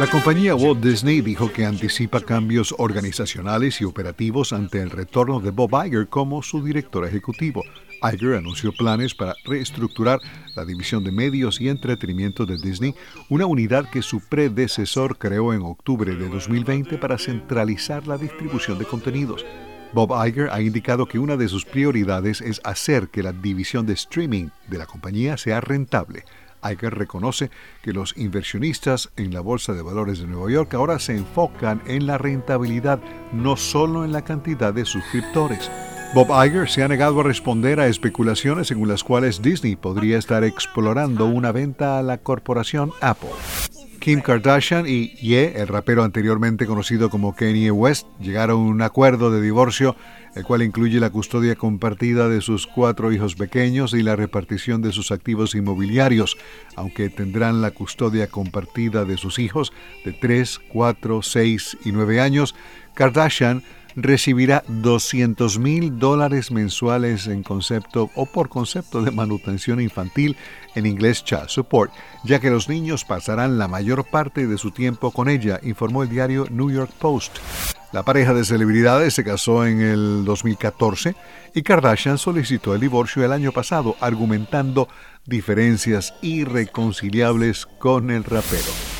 La compañía Walt Disney dijo que anticipa cambios organizacionales y operativos ante el retorno de Bob Iger como su director ejecutivo. Iger anunció planes para reestructurar la división de medios y entretenimiento de Disney, una unidad que su predecesor creó en octubre de 2020 para centralizar la distribución de contenidos. Bob Iger ha indicado que una de sus prioridades es hacer que la división de streaming de la compañía sea rentable. Iger reconoce que los inversionistas en la Bolsa de Valores de Nueva York ahora se enfocan en la rentabilidad, no solo en la cantidad de suscriptores. Bob Iger se ha negado a responder a especulaciones según las cuales Disney podría estar explorando una venta a la corporación Apple. Kim Kardashian y Ye, el rapero anteriormente conocido como Kanye West, llegaron a un acuerdo de divorcio, el cual incluye la custodia compartida de sus cuatro hijos pequeños y la repartición de sus activos inmobiliarios, aunque tendrán la custodia compartida de sus hijos de 3, 4, 6 y 9 años. Kardashian recibirá 200 mil dólares mensuales en concepto o por concepto de manutención infantil, en inglés child support, ya que los niños pasarán la mayor parte de su tiempo con ella, informó el diario New York Post. La pareja de celebridades se casó en el 2014 y Kardashian solicitó el divorcio el año pasado, argumentando diferencias irreconciliables con el rapero.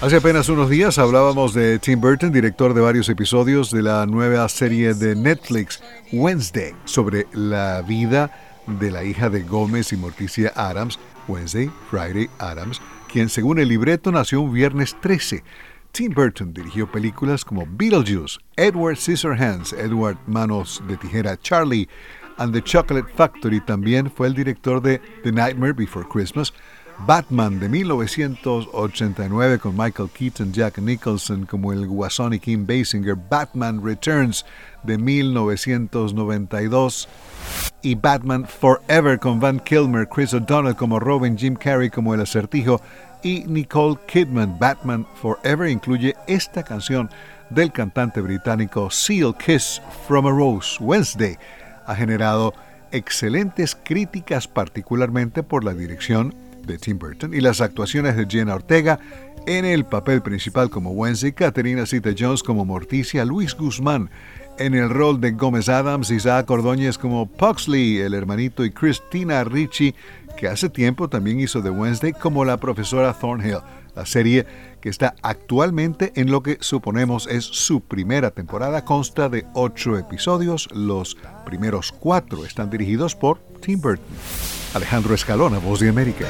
Hace apenas unos días hablábamos de Tim Burton, director de varios episodios de la nueva serie de Netflix Wednesday, sobre la vida de la hija de Gómez y Morticia Adams, Wednesday, Friday Adams, quien según el libreto nació un viernes 13. Tim Burton dirigió películas como Beetlejuice, Edward Scissorhands, Edward Manos de Tijera, Charlie and the Chocolate Factory. También fue el director de The Nightmare Before Christmas, Batman de 1989 con Michael Keaton, Jack Nicholson como el Guasón y Kim Basinger, Batman Returns de 1992 y Batman Forever con Van Kilmer, Chris O'Donnell como Robin, Jim Carrey como el acertijo y Nicole Kidman. Batman Forever incluye esta canción del cantante británico Seal Kiss from a Rose Wednesday. Ha generado excelentes críticas particularmente por la dirección de Tim Burton y las actuaciones de Jenna Ortega en el papel principal como Wednesday, Caterina Zeta Jones como Morticia, Luis Guzmán en el rol de Gómez Adams, Isaac Ordóñez como Puxley, el hermanito, y Christina Ricci, que hace tiempo también hizo de Wednesday como la profesora Thornhill. La serie que está actualmente en lo que suponemos es su primera temporada consta de ocho episodios. Los primeros cuatro están dirigidos por Tim Burton. Alejandro Escalona, Voz de América.